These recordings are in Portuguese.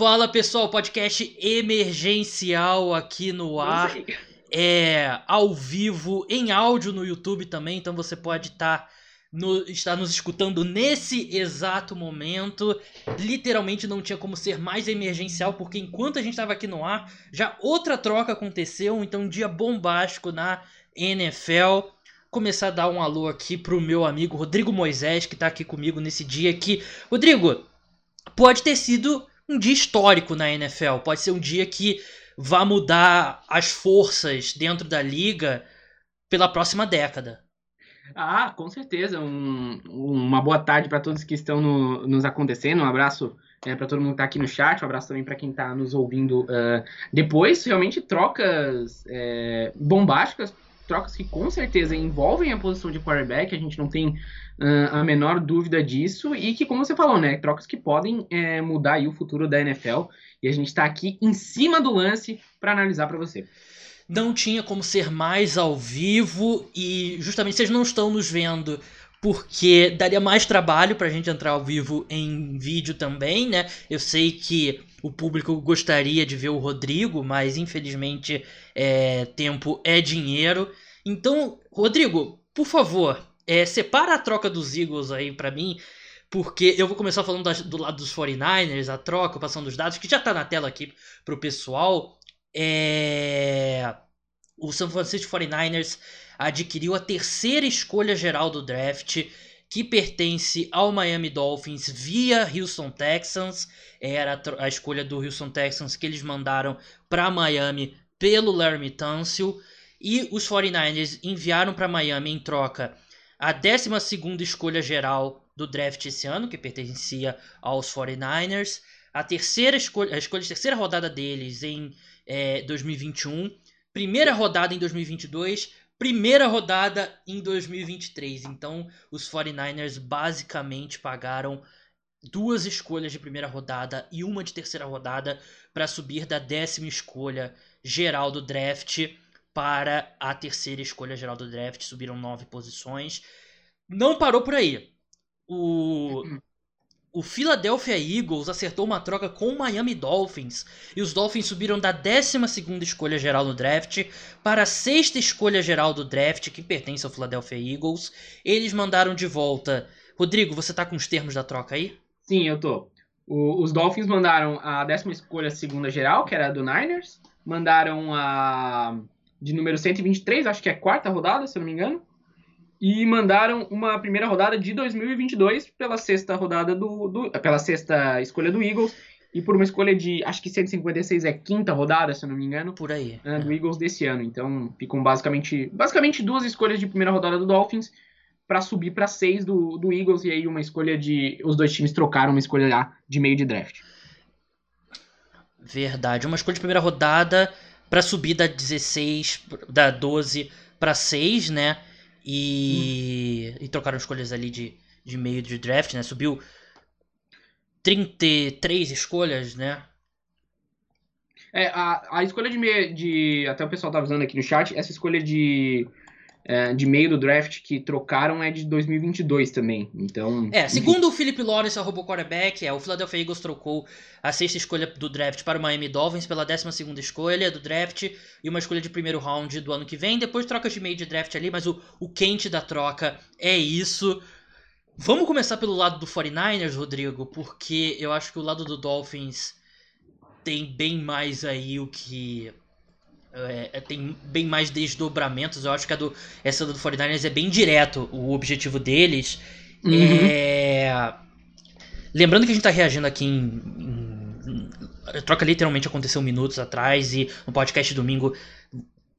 Fala pessoal, podcast emergencial aqui no ar. É ao vivo, em áudio no YouTube também, então você pode estar. Tá no, está nos escutando nesse exato momento. Literalmente não tinha como ser mais emergencial, porque enquanto a gente estava aqui no ar, já outra troca aconteceu. Então, um dia bombástico na NFL. Começar a dar um alô aqui pro meu amigo Rodrigo Moisés, que está aqui comigo nesse dia aqui. Rodrigo, pode ter sido um dia histórico na NFL. Pode ser um dia que vá mudar as forças dentro da liga pela próxima década. Ah, com certeza. Um, uma boa tarde para todos que estão no, nos acontecendo. Um abraço é, para todo mundo que está aqui no chat. Um abraço também para quem está nos ouvindo uh, depois. Realmente trocas é, bombásticas, trocas que com certeza envolvem a posição de quarterback. A gente não tem uh, a menor dúvida disso. E que, como você falou, né, trocas que podem é, mudar o futuro da NFL. E a gente está aqui em cima do lance para analisar para você não tinha como ser mais ao vivo e justamente vocês não estão nos vendo porque daria mais trabalho pra gente entrar ao vivo em vídeo também, né? Eu sei que o público gostaria de ver o Rodrigo, mas infelizmente é, tempo é dinheiro. Então, Rodrigo, por favor, é, separa a troca dos Eagles aí para mim, porque eu vou começar falando do lado dos 49ers, a troca, passando os dados, que já tá na tela aqui pro pessoal. É... O San Francisco 49ers adquiriu a terceira escolha geral do draft, que pertence ao Miami Dolphins via Houston Texans. Era a escolha do Houston Texans que eles mandaram para Miami pelo Larry Tunsil. E os 49ers enviaram para Miami em troca a 12 escolha geral do draft esse ano, que pertencia aos 49ers. A terceira escolha, a escolha de terceira rodada deles em é, 2021, primeira rodada em 2022, primeira rodada em 2023. Então, os 49ers basicamente pagaram duas escolhas de primeira rodada e uma de terceira rodada para subir da décima escolha geral do draft para a terceira escolha geral do draft. Subiram nove posições. Não parou por aí. O uhum o Philadelphia Eagles acertou uma troca com o Miami Dolphins e os Dolphins subiram da 12 escolha geral no draft para a sexta escolha geral do draft, que pertence ao Philadelphia Eagles. Eles mandaram de volta. Rodrigo, você tá com os termos da troca aí? Sim, eu tô. O, os Dolphins mandaram a décima escolha segunda geral, que era do Niners. Mandaram a de número 123, acho que é a quarta rodada, se eu não me engano e mandaram uma primeira rodada de 2022 pela sexta rodada do, do, pela sexta escolha do Eagles. E por uma escolha de acho que 156 é quinta rodada se eu não me engano por aí. né, do Eagles desse ano. Então ficam basicamente basicamente duas escolhas de primeira rodada do Dolphins para subir para seis do, do Eagles. E aí uma escolha de os dois times trocaram uma escolha lá de meio de draft. Verdade. Uma escolha de primeira rodada para subir da 16 da 12 para 6 né e, hum. e trocaram escolhas ali de, de meio de draft, né? Subiu 33 escolhas, né? É, a, a escolha de meio. De, até o pessoal tá usando aqui no chat, essa escolha de é, de meio do draft que trocaram é de 2022 também. Então. É, segundo o Philip Lawrence, arroba quarterback, é, o Philadelphia Eagles trocou a sexta escolha do draft para o Miami Dolphins pela 12 escolha do draft e uma escolha de primeiro round do ano que vem. Depois trocas de meio de draft ali, mas o, o quente da troca é isso. Vamos começar pelo lado do 49ers, Rodrigo, porque eu acho que o lado do Dolphins tem bem mais aí o que é, é, tem bem mais desdobramentos. Eu acho que a do, essa do 49ers é bem direto o objetivo deles. Uhum. É... Lembrando que a gente está reagindo aqui em, em, A troca literalmente aconteceu minutos atrás e no podcast domingo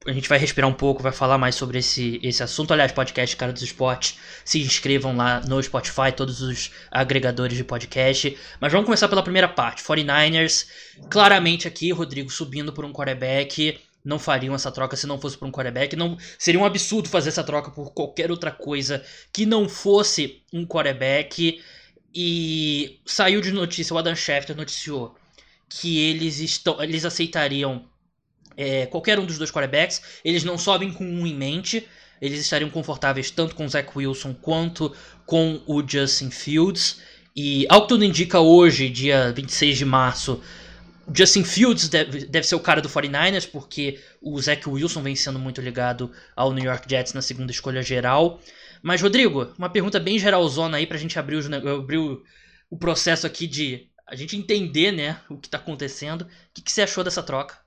a gente vai respirar um pouco, vai falar mais sobre esse, esse assunto. Aliás, podcast Cara dos Esportes, se inscrevam lá no Spotify, todos os agregadores de podcast. Mas vamos começar pela primeira parte. 49ers, claramente aqui, Rodrigo subindo por um quarterback não fariam essa troca se não fosse por um quarterback. Não, seria um absurdo fazer essa troca por qualquer outra coisa que não fosse um quarterback. E saiu de notícia, o Adam Schefter noticiou que eles estão, eles aceitariam é, qualquer um dos dois quarterbacks. Eles não sobem com um em mente. Eles estariam confortáveis tanto com o Zach Wilson quanto com o Justin Fields. E ao que tudo indica hoje, dia 26 de março, Justin Fields deve, deve ser o cara do 49ers, porque o Zach Wilson vem sendo muito ligado ao New York Jets na segunda escolha geral. Mas, Rodrigo, uma pergunta bem geralzona aí pra gente abrir, abrir o, o processo aqui de a gente entender, né, o que tá acontecendo. O que, que você achou dessa troca?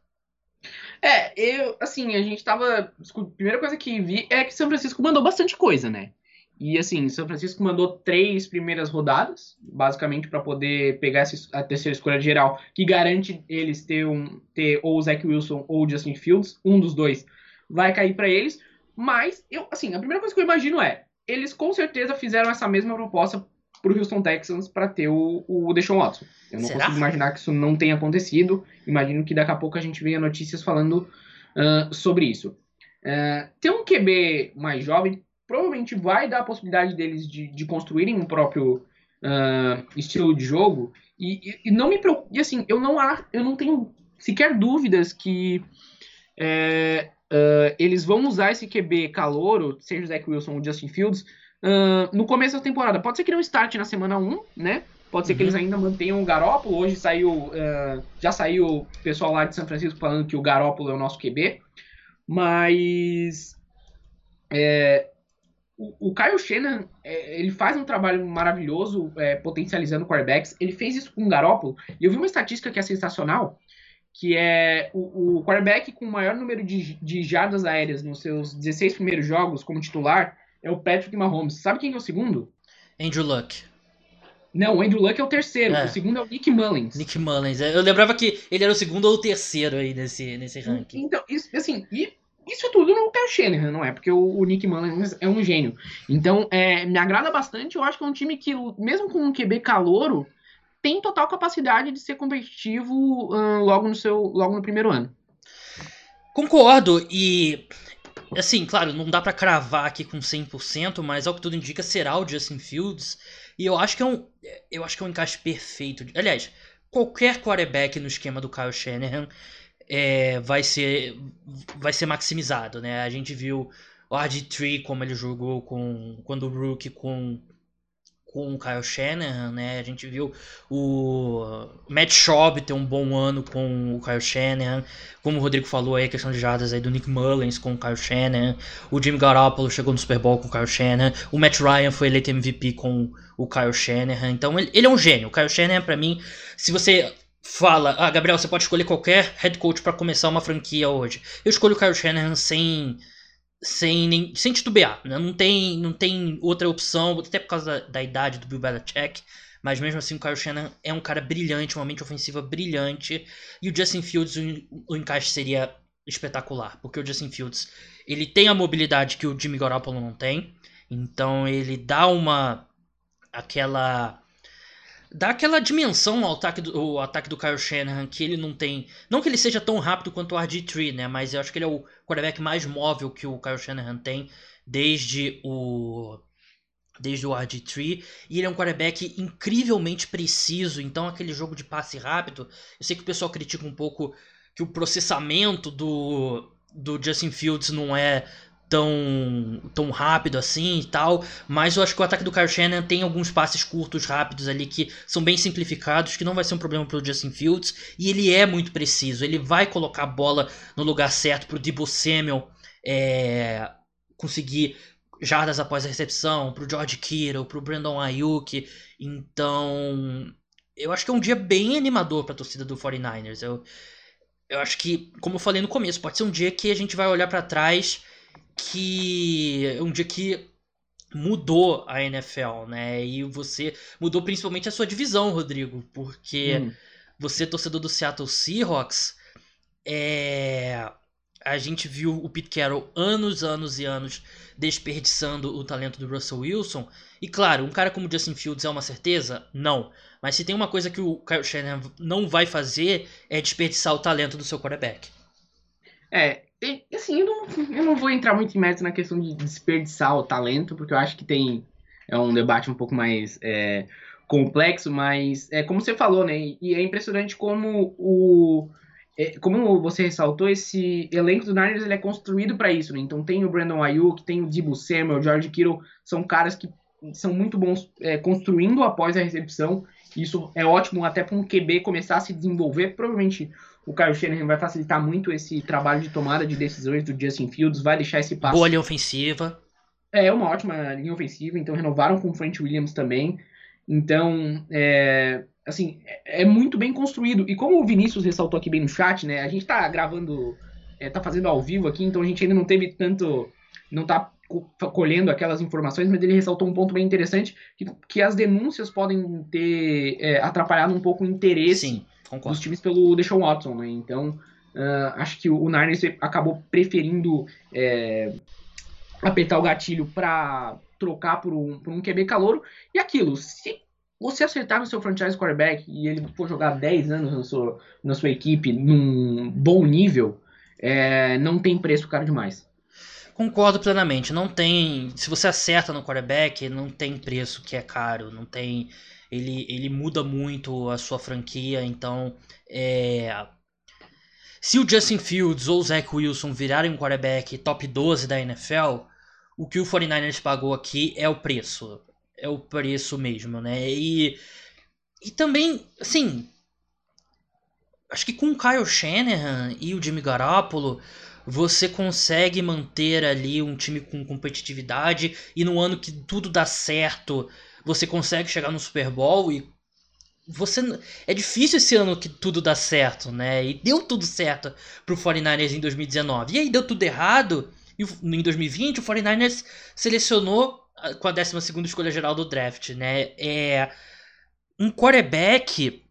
É, eu, assim, a gente tava. A primeira coisa que vi é que São Francisco mandou bastante coisa, né? E assim, São Francisco mandou três primeiras rodadas, basicamente para poder pegar essa, a terceira escolha geral, que garante eles ter, um, ter ou o Zach Wilson ou o Justin Fields, um dos dois vai cair para eles. Mas, eu, assim, a primeira coisa que eu imagino é, eles com certeza fizeram essa mesma proposta pro Houston Texans para ter o, o Deshaun Watson. Eu não Será? consigo imaginar que isso não tenha acontecido. Imagino que daqui a pouco a gente venha notícias falando uh, sobre isso. Uh, ter um QB mais jovem provavelmente vai dar a possibilidade deles de, de construírem um próprio uh, estilo de jogo. E, e, e, não me preocupa. E assim, eu não, há, eu não tenho sequer dúvidas que é, uh, eles vão usar esse QB calouro, seja o Zach Wilson ou Justin Fields, uh, no começo da temporada. Pode ser que não start na semana 1, né? Pode ser uhum. que eles ainda mantenham o Garópolo. Hoje saiu. já saiu o pessoal lá de São Francisco falando que o Garópolo é o nosso QB. Mas. É, o, o Kyle Shannon, é, ele faz um trabalho maravilhoso é, potencializando quarterbacks. Ele fez isso com o Garoppolo. E eu vi uma estatística que é sensacional, que é o, o quarterback com o maior número de, de jardas aéreas nos seus 16 primeiros jogos como titular é o Patrick Mahomes. Sabe quem é o segundo? Andrew Luck. Não, o Andrew Luck é o terceiro. É. O segundo é o Nick Mullins. Nick Mullins. Eu lembrava que ele era o segundo ou o terceiro aí nesse, nesse ranking. Então, isso, assim, e isso tudo não Kyle Shanahan, não é? Porque o, o Nick Mullins é um gênio. Então, é, me agrada bastante. Eu acho que é um time que, mesmo com um QB calouro, tem total capacidade de ser competitivo uh, logo, no seu, logo no primeiro ano. Concordo. E, assim, claro, não dá para cravar aqui com 100%, mas ao que tudo indica, será o Justin Fields. E eu acho que é um, eu acho que é um encaixe perfeito. Aliás, qualquer quarterback no esquema do Kyle Shanahan é, vai ser vai ser maximizado, né? A gente viu o RG3 como ele jogou com quando o Rook com com o Kyle Shanahan, né? A gente viu o Matt Schaub ter um bom ano com o Kyle Shanahan, como o Rodrigo falou aí, a questão de jardas aí do Nick Mullins com o Kyle Shanahan, o Jimmy Garoppolo chegou no Super Bowl com o Kyle Shanahan, o Matt Ryan foi eleito MVP com o Kyle Shanahan, então ele, ele é um gênio. O Kyle Shanahan, para mim, se você fala, ah, Gabriel, você pode escolher qualquer head coach para começar uma franquia hoje. Eu escolho o Kyle Shanahan sem sem, nem, sem titubear, né? não, tem, não tem outra opção, até por causa da, da idade do Bill Belichick, mas mesmo assim o Kyle Shanahan é um cara brilhante, uma mente ofensiva brilhante, e o Justin Fields, o, o encaixe seria espetacular, porque o Justin Fields, ele tem a mobilidade que o Jimmy Garoppolo não tem, então ele dá uma aquela dá aquela dimensão ao ataque do, ataque do Kyle Shanahan que ele não tem. Não que ele seja tão rápido quanto o RG3, né? Mas eu acho que ele é o quarterback mais móvel que o Kyle Shanahan tem desde o. Desde o RG3. E ele é um quarterback incrivelmente preciso. Então, aquele jogo de passe rápido. Eu sei que o pessoal critica um pouco que o processamento do, do Justin Fields não é tão, tão rápido assim e tal, mas eu acho que o ataque do Kyle Shannon tem alguns passes curtos, rápidos ali que são bem simplificados, que não vai ser um problema pro Justin Fields, e ele é muito preciso, ele vai colocar a bola no lugar certo pro Debo Samuel é, conseguir jardas após a recepção, pro George Kittle, pro Brandon Ayuk, então eu acho que é um dia bem animador para a torcida do 49ers. Eu, eu acho que, como eu falei no começo, pode ser um dia que a gente vai olhar para trás que um dia que mudou a NFL, né? E você mudou principalmente a sua divisão, Rodrigo, porque hum. você torcedor do Seattle Seahawks, é a gente viu o Pete Carroll anos, anos e anos desperdiçando o talento do Russell Wilson. E claro, um cara como Justin Fields é uma certeza? Não. Mas se tem uma coisa que o Kyle Shanahan não vai fazer é desperdiçar o talento do seu quarterback. É, assim, eu não, eu não vou entrar muito em mérito na questão de desperdiçar o talento, porque eu acho que tem é um debate um pouco mais é, complexo, mas é como você falou, né? E é impressionante como o é, como você ressaltou, esse elenco do Niners ele é construído para isso, né? Então tem o Brandon Ayuk, tem o Debo Samuel, o George Kittle, são caras que são muito bons é, construindo após a recepção Isso é ótimo até para um QB começar a se desenvolver. Provavelmente o Kyle Shanahan vai facilitar muito esse trabalho de tomada de decisões do Justin Fields, vai deixar esse passo. Boa linha ofensiva. É, uma ótima linha ofensiva, então renovaram com o French Williams também. Então, é, assim, é, é muito bem construído. E como o Vinícius ressaltou aqui bem no chat, né? A gente tá gravando, é, tá fazendo ao vivo aqui, então a gente ainda não teve tanto. Não tá colhendo aquelas informações, mas ele ressaltou um ponto bem interessante, que, que as denúncias podem ter é, atrapalhado um pouco o interesse Sim, dos times pelo Deshaun Watson, né? Então, uh, acho que o Niners acabou preferindo é, apertar o gatilho para trocar por um, por um QB calouro. E aquilo, se você acertar no seu franchise quarterback e ele for jogar 10 anos na sua, na sua equipe num bom nível, é, não tem preço caro demais. Concordo plenamente. Não tem. Se você acerta no quarterback, não tem preço que é caro. Não tem. Ele, ele muda muito a sua franquia. Então, é, se o Justin Fields ou o Zach Wilson virarem um quarterback top 12 da NFL, o que o 49ers pagou aqui é o preço. É o preço mesmo, né? E, e também, assim. Acho que com o Kyle Shanahan e o Jimmy Garoppolo, você consegue manter ali um time com competitividade e no ano que tudo dá certo, você consegue chegar no Super Bowl e você é difícil esse ano que tudo dá certo, né? E deu tudo certo pro 49ers em 2019. E aí deu tudo errado e em 2020 o 49ers selecionou com a 12 escolha geral do draft, né? É um quarterback,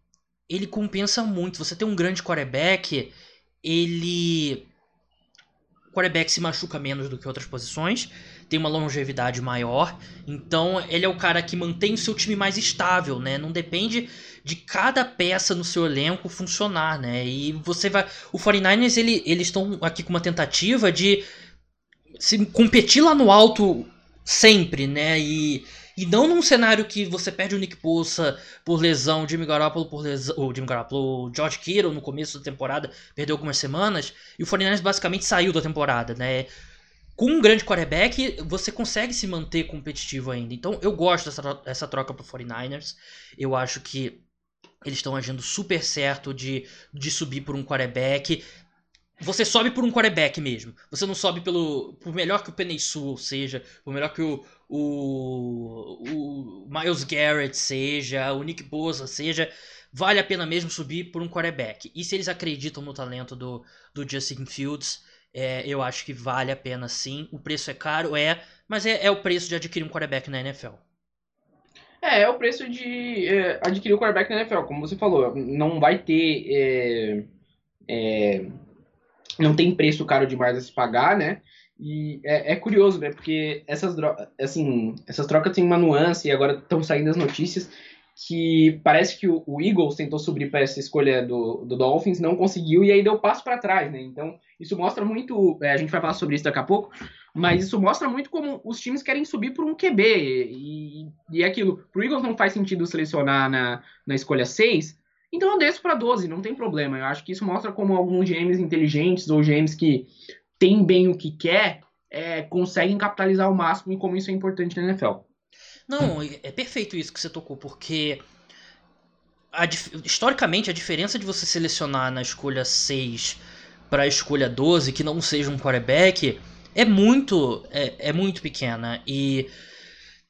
ele compensa muito. Você tem um grande quarterback, ele quarterback se machuca menos do que outras posições, tem uma longevidade maior, então ele é o cara que mantém o seu time mais estável, né? Não depende de cada peça no seu elenco funcionar, né? E você vai, o 49ers ele, eles estão aqui com uma tentativa de se competir lá no alto sempre, né? E e não num cenário que você perde o Nick Bosa por lesão, o Jimmy Garoppolo por lesão, o Jimmy Garoppolo, o George Kittle no começo da temporada, perdeu algumas semanas, e o 49ers basicamente saiu da temporada, né? Com um grande quarterback, você consegue se manter competitivo ainda. Então eu gosto dessa, dessa troca pro 49ers. Eu acho que eles estão agindo super certo de, de subir por um quarterback. Você sobe por um quarterback mesmo. Você não sobe pelo. Por melhor que o Sewell seja, por melhor que o, o, o Miles Garrett seja, o Nick Bosa seja, vale a pena mesmo subir por um quarterback. E se eles acreditam no talento do, do Justin Fields, é, eu acho que vale a pena sim. O preço é caro, é, mas é, é o preço de adquirir um quarterback na NFL. É, é o preço de é, adquirir o quarterback na NFL, como você falou. Não vai ter. É, é, não tem preço caro demais a se pagar, né? E é, é, curioso, né? Porque essas, assim, essas trocas têm uma nuance e agora estão saindo as notícias que parece que o, o Eagles tentou subir para essa escolha do, do Dolphins, não conseguiu e aí deu passo para trás, né? Então, isso mostra muito. É, a gente vai falar sobre isso daqui a pouco, mas isso mostra muito como os times querem subir por um QB. E, e é aquilo. Pro Eagles não faz sentido selecionar na, na escolha 6, então eu desço para 12, não tem problema. Eu acho que isso mostra como alguns GMs inteligentes ou GMs que tem bem o que quer, é, conseguem capitalizar ao máximo e como isso é importante na NFL. Não, é perfeito isso que você tocou, porque a, historicamente a diferença de você selecionar na escolha 6 para a escolha 12 que não seja um quarterback é muito é, é muito pequena e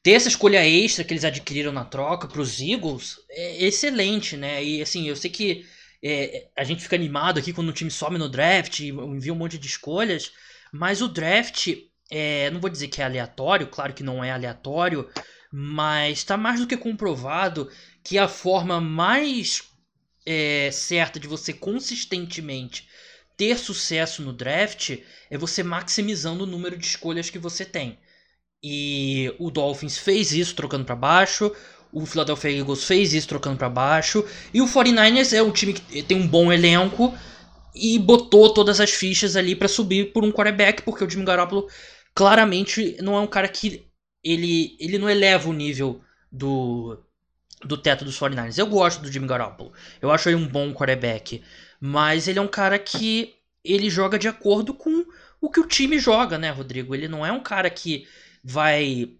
ter essa escolha extra que eles adquiriram na troca para os Eagles é excelente, né? E assim, eu sei que é, a gente fica animado aqui quando o time some no draft e envia um monte de escolhas, mas o draft, é, não vou dizer que é aleatório, claro que não é aleatório, mas está mais do que comprovado que a forma mais é, certa de você consistentemente ter sucesso no draft é você maximizando o número de escolhas que você tem. E o Dolphins fez isso trocando para baixo, o Philadelphia Eagles fez isso trocando para baixo. E o 49ers é um time que tem um bom elenco e botou todas as fichas ali para subir por um quarterback, porque o Jimmy Garoppolo claramente não é um cara que ele, ele não eleva o nível do, do teto dos 49ers. Eu gosto do Jimmy Garoppolo. Eu acho ele um bom quarterback. Mas ele é um cara que ele joga de acordo com o que o time joga, né, Rodrigo? Ele não é um cara que vai.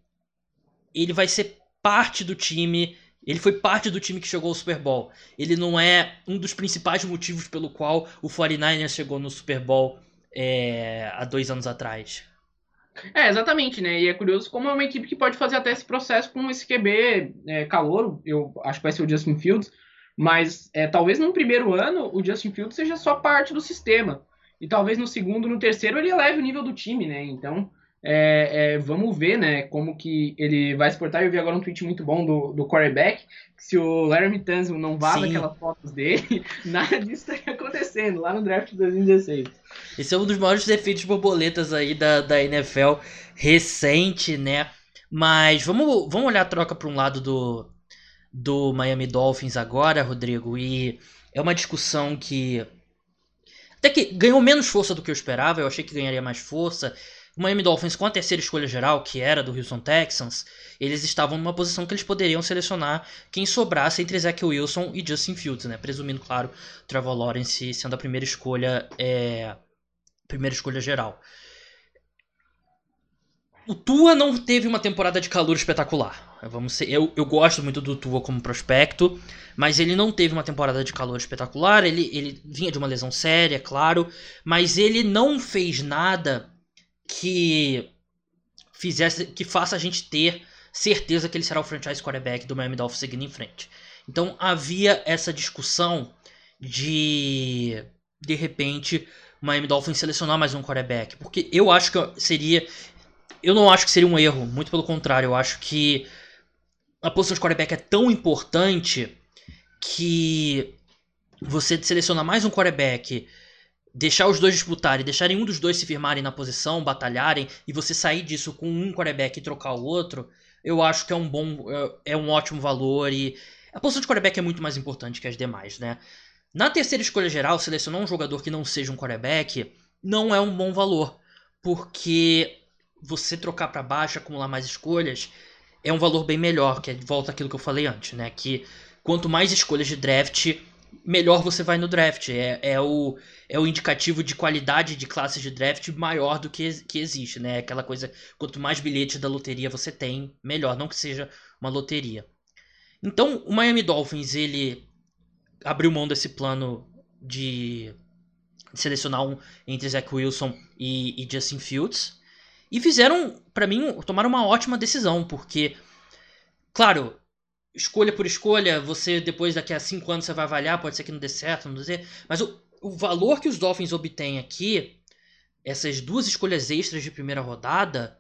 Ele vai ser parte do time Ele foi parte do time que chegou ao Super Bowl. Ele não é um dos principais motivos pelo qual o 49ers chegou no Super Bowl é, há dois anos atrás. É, exatamente, né? E é curioso como é uma equipe que pode fazer até esse processo com esse QB é, calouro. Eu acho que vai ser o Justin Fields. Mas é, talvez no primeiro ano o Justin Fields seja só parte do sistema. E talvez no segundo, no terceiro, ele eleve o nível do time, né? Então, é, é, vamos ver, né, como que ele vai se portar. Eu vi agora um tweet muito bom do, do quarterback, se o Larry Tanzel não vaza Sim. aquelas fotos dele, nada disso estaria acontecendo lá no draft de 2016. Esse é um dos maiores defeitos borboletas aí da, da NFL recente, né? Mas vamos, vamos olhar a troca para um lado do, do Miami Dolphins agora, Rodrigo, e é uma discussão que até que ganhou menos força do que eu esperava, eu achei que ganharia mais força. O Miami Dolphins, com a terceira escolha geral, que era do Houston Texans, eles estavam numa posição que eles poderiam selecionar quem sobrasse entre Zach Wilson e Justin Fields, né? Presumindo, claro, Trevor Lawrence sendo a primeira escolha, é... primeira escolha geral. O Tua não teve uma temporada de calor espetacular. Vamos ser, eu, eu gosto muito do Tua como prospecto, mas ele não teve uma temporada de calor espetacular. Ele, ele vinha de uma lesão séria, claro, mas ele não fez nada que fizesse que faça a gente ter certeza que ele será o franchise quarterback do Miami Dolphins seguindo em frente. Então havia essa discussão de de repente o Miami Dolphins selecionar mais um quarterback, porque eu acho que seria eu não acho que seria um erro, muito pelo contrário, eu acho que a posição de quarterback é tão importante que você selecionar mais um quarterback deixar os dois disputarem, deixarem um dos dois se firmarem na posição, batalharem, e você sair disso com um quarterback e trocar o outro, eu acho que é um bom, é, é um ótimo valor e a posição de quarterback é muito mais importante que as demais, né? Na terceira escolha geral, selecionar um jogador que não seja um quarterback não é um bom valor, porque você trocar para baixo, acumular mais escolhas, é um valor bem melhor, que é volta àquilo que eu falei antes, né? Que quanto mais escolhas de draft, melhor você vai no draft. É, é, o, é o indicativo de qualidade de classes de draft maior do que, que existe, né? Aquela coisa, quanto mais bilhetes da loteria você tem, melhor. Não que seja uma loteria. Então, o Miami Dolphins, ele abriu mão desse plano de selecionar um entre Zach Wilson e, e Justin Fields. E fizeram, para mim, tomaram uma ótima decisão, porque, claro, escolha por escolha, você depois daqui a 5 anos você vai avaliar, pode ser que não dê certo, não dê. Mas o, o valor que os Dolphins obtêm aqui, essas duas escolhas extras de primeira rodada,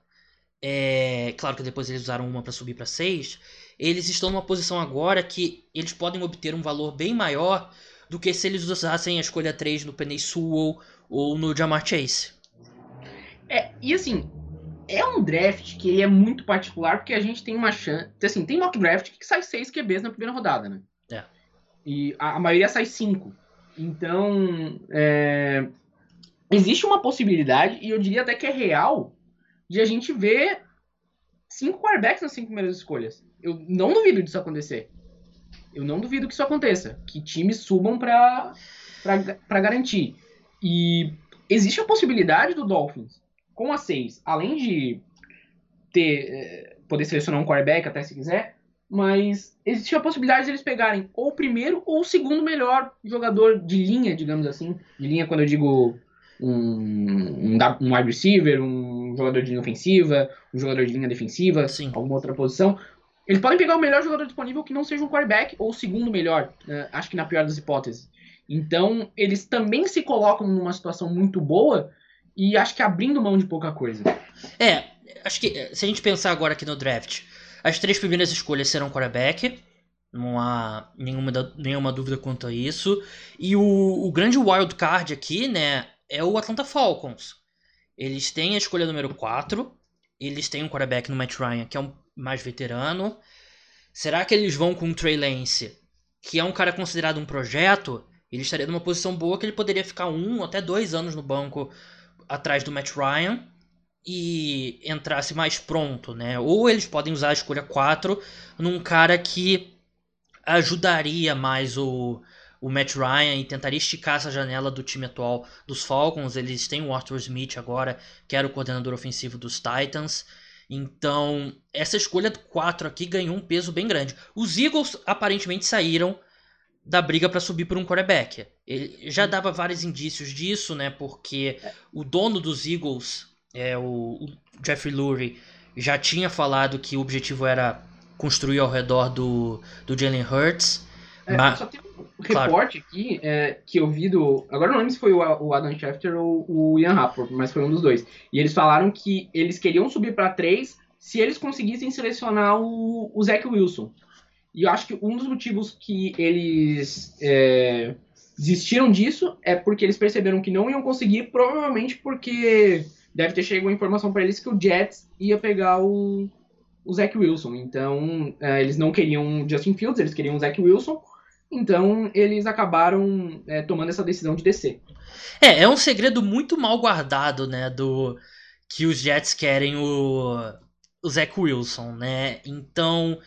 é, claro que depois eles usaram uma para subir para 6, eles estão numa posição agora que eles podem obter um valor bem maior do que se eles usassem a escolha 3 no Penny Sewell ou no Jamar Chase. É, e assim, é um draft que ele é muito particular porque a gente tem uma chance. Assim, tem mock draft que sai seis QBs na primeira rodada, né? É. E a, a maioria sai cinco. Então, é, existe uma possibilidade, e eu diria até que é real, de a gente ver cinco quarterbacks nas cinco primeiras escolhas. Eu não duvido disso acontecer. Eu não duvido que isso aconteça. Que times subam para garantir. E existe a possibilidade do Dolphins com a 6, além de ter eh, poder selecionar um quarterback até se quiser, mas existe a possibilidade de eles pegarem ou o primeiro ou o segundo melhor jogador de linha, digamos assim. De linha quando eu digo um, um, um wide receiver, um jogador de linha ofensiva, um jogador de linha defensiva, Sim. alguma outra posição. Eles podem pegar o melhor jogador disponível que não seja um quarterback ou o segundo melhor, né? acho que na pior das hipóteses. Então, eles também se colocam numa situação muito boa e acho que abrindo mão de pouca coisa. É, acho que se a gente pensar agora aqui no draft, as três primeiras escolhas serão quarterback. Não há nenhuma, nenhuma dúvida quanto a isso. E o, o grande wild card aqui, né, é o Atlanta Falcons. Eles têm a escolha número 4. Eles têm um quarterback no Matt Ryan, que é um mais veterano. Será que eles vão com o Trey Lance, que é um cara considerado um projeto? Ele estaria numa posição boa que ele poderia ficar um até dois anos no banco atrás do Matt Ryan e entrasse mais pronto, né? Ou eles podem usar a escolha 4 num cara que ajudaria mais o, o Matt Ryan e tentaria esticar essa janela do time atual dos Falcons. Eles têm o Arthur Smith agora, que era o coordenador ofensivo dos Titans. Então, essa escolha do 4 aqui ganhou um peso bem grande. Os Eagles aparentemente saíram da briga para subir por um quarterback. Ele já dava vários indícios disso, né? Porque o dono dos Eagles, é, o, Jeffrey Lurie, já tinha falado que o objetivo era construir ao redor do, do Jalen Hurts. É, mas... Só tem claro. reporte aqui é, que eu vi do. Agora não lembro se foi o, Adam Schefter ou o Ian Rapport, mas foi um dos dois. E eles falaram que eles queriam subir para três se eles conseguissem selecionar o, o Zach Wilson. E eu acho que um dos motivos que eles é, desistiram disso é porque eles perceberam que não iam conseguir, provavelmente porque deve ter chegado a informação para eles que o Jets ia pegar o, o Zach Wilson. Então, é, eles não queriam Justin Fields, eles queriam o Zach Wilson. Então, eles acabaram é, tomando essa decisão de descer. É, é um segredo muito mal guardado, né, do que os Jets querem o, o Zach Wilson, né? Então,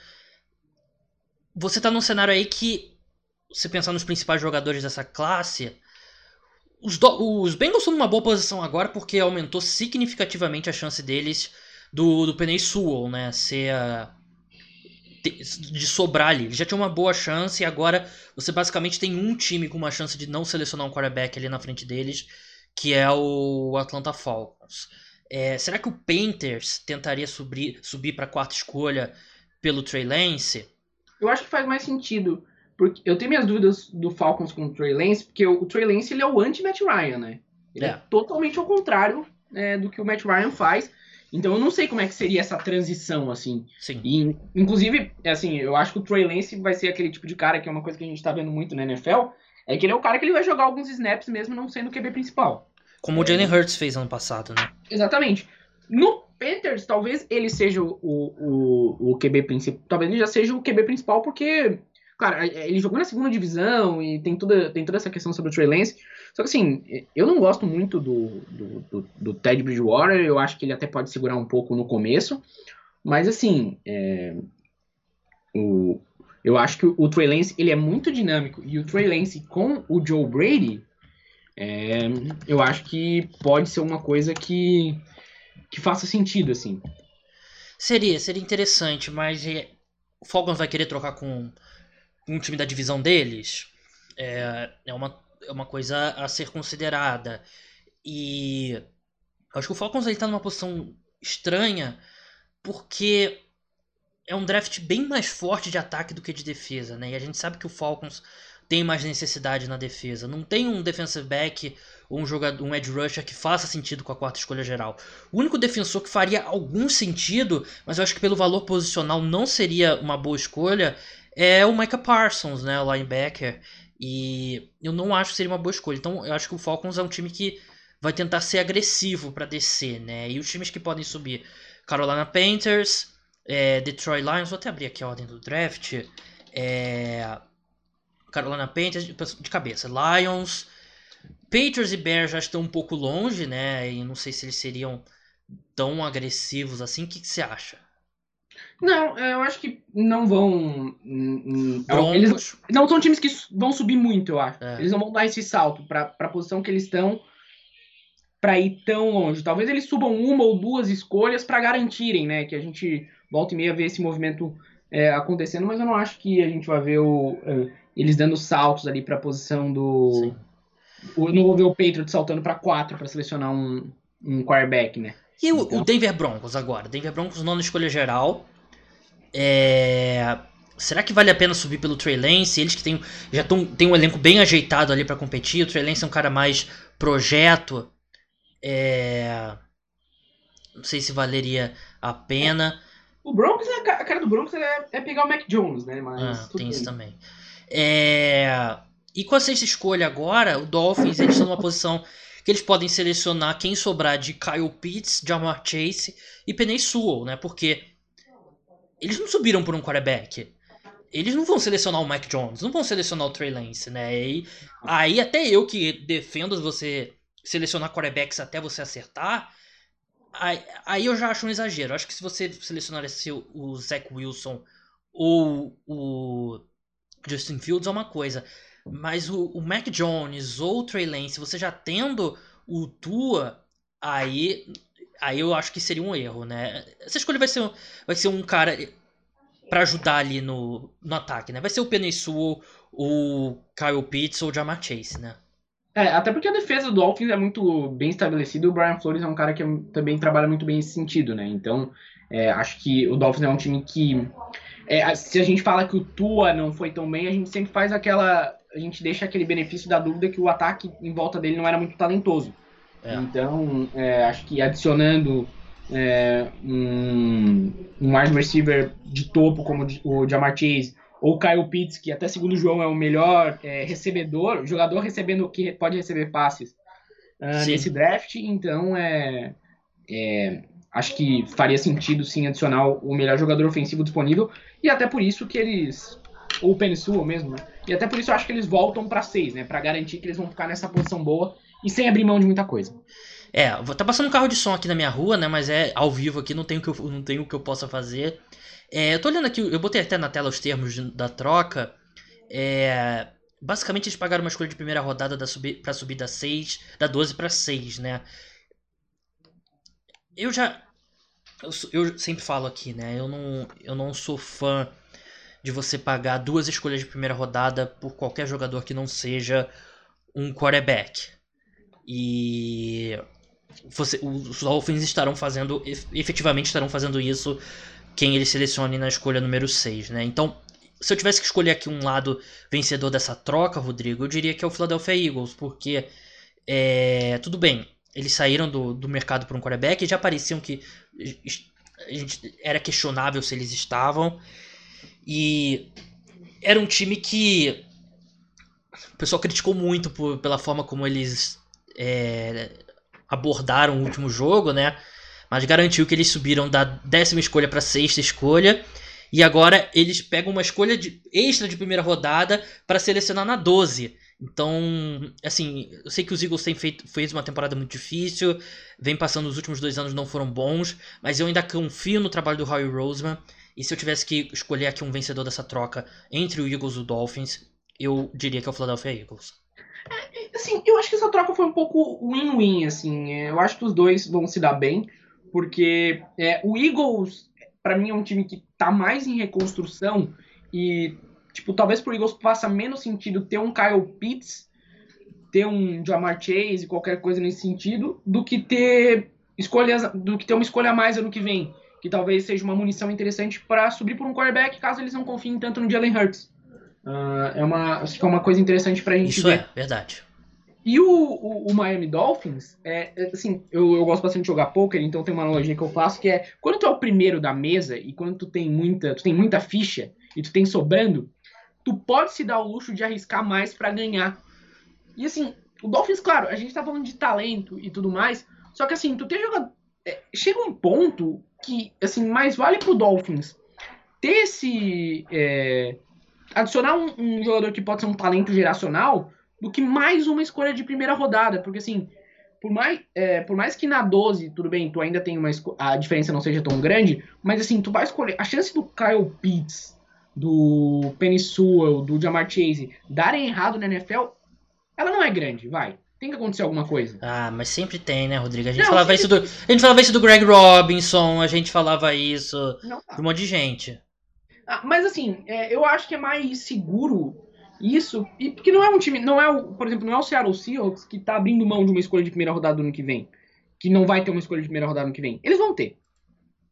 você tá num cenário aí que, você pensar nos principais jogadores dessa classe, os, do, os Bengals estão numa boa posição agora porque aumentou significativamente a chance deles do, do Penny Sewell, né? Ser a, de sobrar ali. Ele já tinha uma boa chance e agora você basicamente tem um time com uma chance de não selecionar um quarterback ali na frente deles, que é o Atlanta Falcons. É, será que o Panthers tentaria subir, subir para quarta escolha pelo Trey Lance? Eu acho que faz mais sentido. Porque eu tenho minhas dúvidas do Falcons com o Trey Lance, porque o, Trey Lance ele é o anti-Matt Ryan, né? Ele é, é totalmente ao contrário né, do que o Matt Ryan faz. Então eu não sei como é que seria essa transição, assim. Sim. E, inclusive, assim, eu acho que o Trey Lance vai ser aquele tipo de cara que é uma coisa que a gente tá vendo muito na NFL, é que ele é o cara que ele vai jogar alguns snaps mesmo não sendo o QB principal. Como é. o Jalen Hurts fez ano passado, né? Exatamente. No Panthers, talvez ele seja o, o, o QB principal. Talvez ele já seja o QB principal, porque, claro, ele jogou na segunda divisão e tem toda, tem toda essa questão sobre o Trey Lance. Só que assim, eu não gosto muito do, do, do, do Ted Bridgewater, eu acho que ele até pode segurar um pouco no começo. Mas assim, é, o, eu acho que o Trey Lance ele é muito dinâmico. E o Trey Lance com o Joe Brady, é, eu acho que pode ser uma coisa que que faça sentido, assim. Seria, seria interessante, mas é, o Falcons vai querer trocar com um time da divisão deles? É, é, uma, é uma coisa a ser considerada. E acho que o Falcons está numa posição estranha, porque é um draft bem mais forte de ataque do que de defesa, né? E a gente sabe que o Falcons tem mais necessidade na defesa. Não tem um defensive back ou um jogador, um edge rusher que faça sentido com a quarta escolha geral. O único defensor que faria algum sentido, mas eu acho que pelo valor posicional não seria uma boa escolha, é o Micah Parsons, né, o linebacker. E eu não acho que seria uma boa escolha. Então eu acho que o Falcons é um time que vai tentar ser agressivo para descer, né? E os times que podem subir, Carolina Panthers, é, Detroit Lions, vou até abrir aqui a ordem do draft. É, Carolina Panthers de cabeça. Lions, Patriots e Bears já estão um pouco longe, né? E não sei se eles seriam tão agressivos assim. O que, que você acha? Não, é, eu acho que não vão. Hum, hum, é eles não são times que vão subir muito, eu acho. É. Eles não vão dar esse salto para a posição que eles estão para ir tão longe. Talvez eles subam uma ou duas escolhas para garantirem, né? Que a gente volta e meia ver esse movimento é, acontecendo, mas eu não acho que a gente vai ver o, é, eles dando saltos ali para a posição do. O, não vou ver o Patriot saltando para 4 para selecionar um, um quarterback, né? E o, então... o Denver Broncos agora? Denver Broncos, nona escolha geral. É... Será que vale a pena subir pelo Trey Lance? Eles que tem, já tão, tem um elenco bem ajeitado ali para competir. O Trey Lance é um cara mais projeto. É... Não sei se valeria a pena. O Broncos, é a cara do Broncos é, é pegar o Mac Jones, né? Mas ah, tem isso também. É... E com a sexta escolha agora, o Dolphins eles estão numa posição que eles podem selecionar quem sobrar de Kyle Pitts, Jamar Chase e Penny Sewell, né? Porque eles não subiram por um quarterback. Eles não vão selecionar o Mike Jones, não vão selecionar o Trey Lance, né? E aí até eu que defendo você selecionar quarterbacks até você acertar, aí, aí eu já acho um exagero. Acho que se você selecionar esse, o Zach Wilson ou o Justin Fields é uma coisa. Mas o, o Mac Jones ou o Trey Lance, você já tendo o Tua, aí aí eu acho que seria um erro, né? Essa escolha vai ser, vai ser um cara para ajudar ali no, no ataque, né? Vai ser o Sewell, o Kyle Pitts ou o Jamar Chase, né? É, até porque a defesa do Dolphins é muito bem estabelecida e o Brian Flores é um cara que também trabalha muito bem nesse sentido, né? Então, é, acho que o Dolphins é um time que. É, se a gente fala que o Tua não foi tão bem, a gente sempre faz aquela. A gente deixa aquele benefício da dúvida que o ataque em volta dele não era muito talentoso. É. Então, é, acho que adicionando é, um, um wide receiver de topo como o Jamar Chase ou Kyle Pitts, que até segundo o João é o melhor é, recebedor, jogador recebendo que pode receber passes uh, nesse draft, então é, é, acho que faria sentido sim adicionar o melhor jogador ofensivo disponível e até por isso que eles ou Pensul mesmo, né? E até por isso eu acho que eles voltam para seis, né, para garantir que eles vão ficar nessa posição boa e sem abrir mão de muita coisa. É, tá passando um carro de som aqui na minha rua, né? Mas é ao vivo aqui, não tem o que eu, não tem o que eu possa fazer. É, eu tô olhando aqui, eu botei até na tela os termos de, da troca. É, basicamente eles pagaram uma escolha de primeira rodada da subi, pra subir da 6, da 12 para 6, né? Eu já. Eu, eu, sempre falo aqui, né? Eu não, eu não sou fã de você pagar duas escolhas de primeira rodada por qualquer jogador que não seja um quarterback. E você, os Dolphins estarão fazendo, efetivamente estarão fazendo isso quem eles selecione na escolha número 6, né? Então, se eu tivesse que escolher aqui um lado vencedor dessa troca, Rodrigo, eu diria que é o Philadelphia Eagles, porque é, tudo bem, eles saíram do, do mercado por um quarterback e já pareciam que era questionável se eles estavam. E era um time que o pessoal criticou muito por, pela forma como eles é, abordaram o último jogo, né? Mas garantiu que eles subiram da décima escolha para sexta escolha. E agora eles pegam uma escolha de, extra de primeira rodada para selecionar na 12. Então, assim, eu sei que os Eagles têm feito fez uma temporada muito difícil, vem passando os últimos dois anos não foram bons, mas eu ainda confio no trabalho do Howie Roseman. E se eu tivesse que escolher aqui um vencedor dessa troca entre o Eagles e o Dolphins, eu diria que é o Philadelphia Eagles. É, assim, eu acho que essa troca foi um pouco win-win, assim. É, eu acho que os dois vão se dar bem, porque é, o Eagles, para mim, é um time que tá mais em reconstrução e, tipo, talvez pro Eagles faça menos sentido ter um Kyle Pitts, ter um Jamar Chase, qualquer coisa nesse sentido, do que ter escolhas, do que ter uma escolha a mais ano que vem, que talvez seja uma munição interessante para subir por um quarterback, caso eles não confiem tanto no Jalen Hurts. Uh, é uma, acho que é uma coisa interessante pra gente Isso ver. é, verdade. E o, o, o, Miami Dolphins, é, é, assim, eu, eu gosto bastante de jogar poker, então tem uma analogia que eu faço que é quando tu é o primeiro da mesa e quando tu tem muita, tu tem muita ficha e tu tem sobrando, tu pode se dar o luxo de arriscar mais para ganhar. E assim, o Dolphins, claro, a gente tá falando de talento e tudo mais, só que assim, tu tem jogado. É, chega um ponto que, assim, mais vale pro Dolphins ter esse. É, adicionar um, um, jogador que pode ser um talento geracional do que mais uma escolha de primeira rodada. Porque assim, por mais, é, por mais que na 12, tudo bem, tu ainda tem uma a diferença não seja tão grande, mas assim, tu vai escolher. A chance do Kyle Pitts, do Penny Sewell, do Jamar Chase darem errado na NFL, ela não é grande, vai. Tem que acontecer alguma coisa. Ah, mas sempre tem, né, Rodrigo? A gente, não, falava, isso do, a gente falava isso do Greg Robinson, a gente falava isso não, tá. de um monte de gente. Ah, mas assim, é, eu acho que é mais seguro isso, e porque não é um time, não é o, por exemplo, não é o Seattle Seahawks que tá abrindo mão de uma escolha de primeira rodada no ano que vem, que não vai ter uma escolha de primeira rodada no ano que vem. Eles vão ter.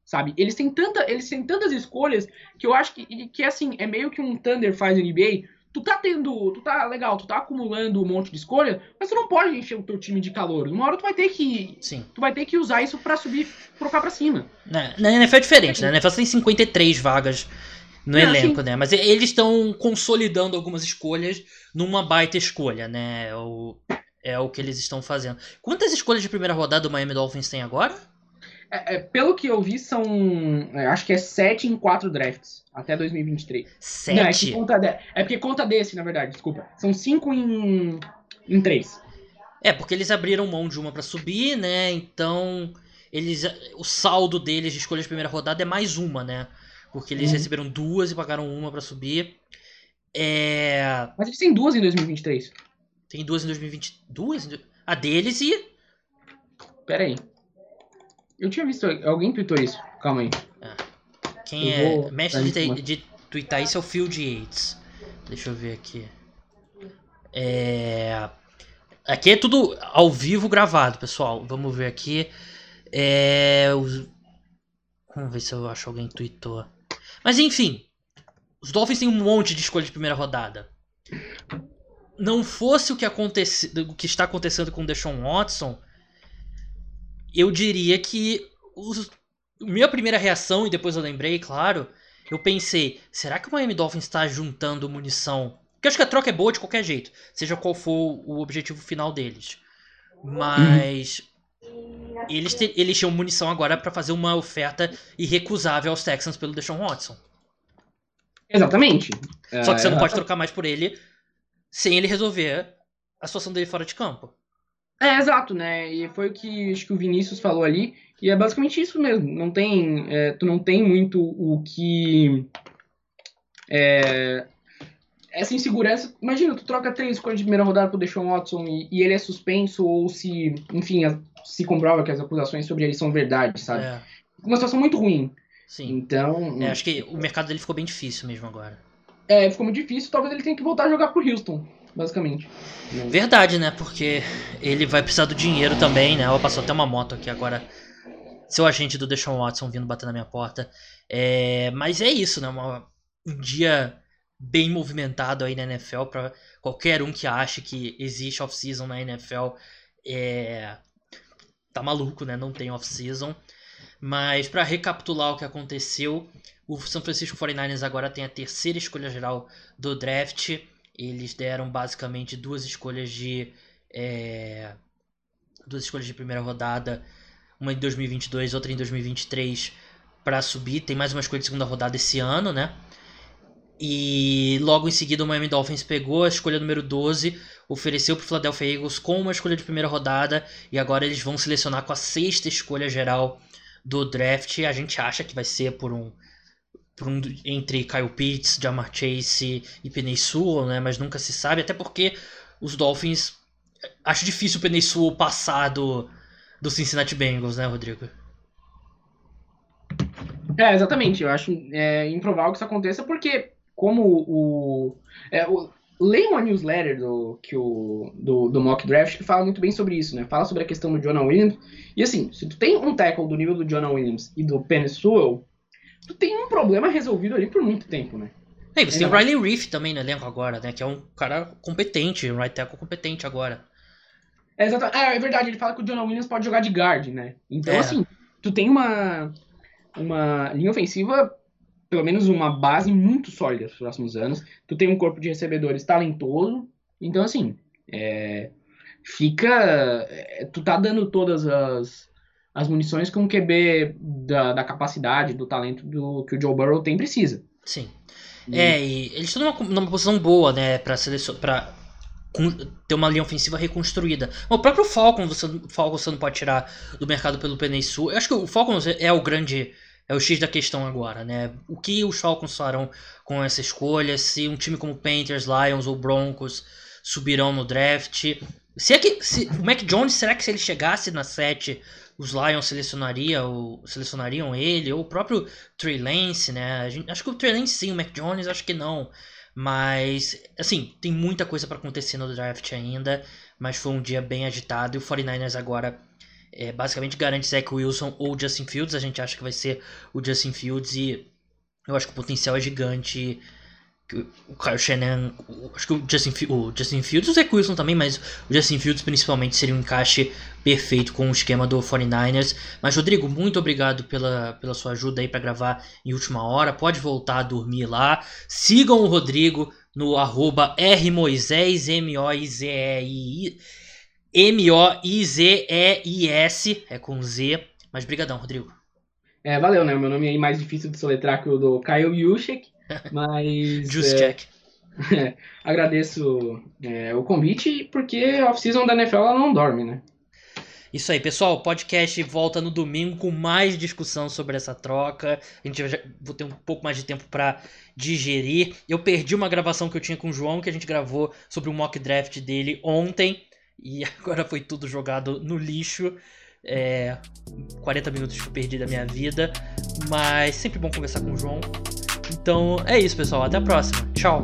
Sabe? Eles têm tanta, eles têm tantas escolhas que eu acho que que assim, é meio que um Thunder faz no NBA. Tu tá tendo, tu tá legal, tu tá acumulando um monte de escolha, mas tu não pode encher o teu time de calor. Uma hora tu vai ter que, Sim. tu vai ter que usar isso para subir, trocar para cima. Na, na NFL é diferente, né? Na NFL tem 53 vagas no elenco, né? Mas eles estão consolidando algumas escolhas numa baita escolha, né? É o, é o que eles estão fazendo. Quantas escolhas de primeira rodada o Miami Dolphins tem agora? É, é, pelo que eu vi, são. É, acho que é 7 em 4 drafts até 2023. 7? Não, é, que conta de, é porque conta desse, na verdade, desculpa. São 5 em, em 3. É, porque eles abriram mão de uma para subir, né? Então. Eles, o saldo deles de escolhas de primeira rodada é mais uma, né? Porque eles uhum. receberam duas e pagaram uma para subir. É... Mas eles têm duas em 2023. Tem duas em 2022? A deles e. Pera aí. Eu tinha visto. Alguém tweetou isso. Calma aí. Quem Eu é mestre de, te- de twittar isso é o Phil de Yates. Deixa eu ver aqui. É... Aqui é tudo ao vivo gravado, pessoal. Vamos ver aqui. É... os- Vamos ver se eu acho alguém que tweetou. Mas enfim. Os Dolphins têm um monte de escolha de primeira rodada. Não fosse o que, acontece... o que está acontecendo com o Deshaun Watson, eu diria que os minha primeira reação, e depois eu lembrei, claro, eu pensei, será que o Miami Dolphins está juntando munição? Porque eu acho que a troca é boa de qualquer jeito, seja qual for o objetivo final deles. Mas eles, te- eles tinham munição agora para fazer uma oferta irrecusável aos Texans pelo Deshaun Watson. Exatamente. Só que você É, não pode trocar mais por ele sem ele resolver a situação dele fora de campo. É, exato, né? E foi o que acho que o Vinícius falou ali. E é basicamente isso mesmo. Não tem, é, tu não tem muito o que. É, essa insegurança. Imagina, tu troca três escolhas de primeira rodada pro Deshaun Watson e, e ele é suspenso, ou se, enfim, as- se comprova que as acusações sobre ele são verdade, sabe? É, Uma situação muito ruim. sim. Então, É, acho que o mercado dele ficou bem difícil mesmo agora. é, ficou muito difícil. Talvez ele tenha que voltar a jogar pro Houston, basicamente. Verdade, né? Porque ele vai precisar do dinheiro também, né? Ó, passou até uma moto aqui agora. Seu agente do Deshaun Watson vindo bater na minha porta. É, mas é isso, né? Uma- um dia bem movimentado aí na NFL para qualquer um que ache que existe off-season na NFL. É, tá maluco, né? Não tem off-season. Mas para recapitular o que aconteceu, o San Francisco 49ers agora tem a terceira escolha geral do draft. Eles deram basicamente duas escolhas de. é, duas escolhas de primeira rodada, uma em 2022, outra em 2023, para subir. Tem mais uma escolha de segunda rodada esse ano, né? E logo em seguida o Miami Dolphins pegou a escolha número 12, ofereceu para o Philadelphia Eagles com uma escolha de primeira rodada e agora eles vão selecionar com a sexta escolha geral do draft. A gente acha que vai ser por um, um entre Kyle Pitts, Jamar Chase e Penei né? Mas nunca se sabe, até porque os Dolphins acho difícil o Penei passar do, do Cincinnati Bengals, né, Rodrigo? É, exatamente. Eu acho é, improvável que isso aconteça porque, como o. É, o leiam a newsletter do, que o, do, do Mock Draft que fala muito bem sobre isso, né? Fala sobre a questão do Jonah Williams. E assim, se tu tem um tackle do nível do Jonah Williams e do Penny Sewell, tu tem um problema resolvido ali por muito tempo, né? E você tem o. Riley Reef também no elenco agora, né? Que é um cara competente, um right tackle competente agora. É, exata- é, é verdade, ele fala que o Jonah Williams pode jogar de guard, né? Então, É. assim, tu tem uma, uma linha ofensiva, pelo menos uma base muito sólida nos próximos anos. Tu tem um corpo de recebedores talentoso. Então, assim, é, fica. é, tu tá dando todas as, as munições que um QB da, da capacidade, do talento do, que o Joe Burrow tem precisa. Sim. E- É, e eles estão numa, numa posição boa, né, pra selecionar. Pra ter uma linha ofensiva reconstruída. O próprio Falcon, você, Falcon você não pode tirar do mercado pelo Penei Sul. Eu acho que o Falcons é o grande. É o X da questão agora, né? O que os Falcons farão com essa escolha? Se um time como Panthers, Lions ou Broncos subirão no draft? Se é que. Se, o Mac Jones, será que se ele chegasse na 7, os Lions selecionaria, selecionariam ele? Ou o próprio Trey Lance, né? Gente- acho que o Trey Lance sim, o Mac Jones acho que não. Mas, assim, tem muita coisa para acontecer no draft ainda. Mas foi um dia bem agitado. E o 49ers agora é, basicamente garante Zach Wilson ou Justin Fields. A gente acha que vai ser o Justin Fields. E eu acho que o potencial é gigante. O Kyle Shannon. Acho que o Justin, o Justin Fields o Zach Wilson também. Mas o Justin Fields principalmente seria um encaixe perfeito com o esquema do 49ers. Mas, Rodrigo, muito obrigado pela, pela sua ajuda aí para gravar em última hora. Pode voltar a dormir lá. Sigam o Rodrigo no arroba Rmoisés, M-O-I-Z-E-I. M-O-I-Z-E-I-S. É com Z. Mas brigadão, Rodrigo. É, valeu, né? Meu nome é mais difícil de soletrar que o do Kyle Yushek, mas Juice é, check. agradeço é, o convite, porque a off-season da NFL ela não dorme, né? Isso aí, pessoal. O podcast volta no domingo com mais discussão sobre essa troca. A gente já vou ter um pouco mais de tempo para digerir. Eu perdi uma gravação que eu tinha com o João, que a gente gravou sobre o mock draft dele ontem. E agora foi tudo jogado no lixo. É, 40 minutos que eu perdi da minha vida, mas sempre bom conversar com o João. Então é isso, pessoal. Até a próxima. Tchau.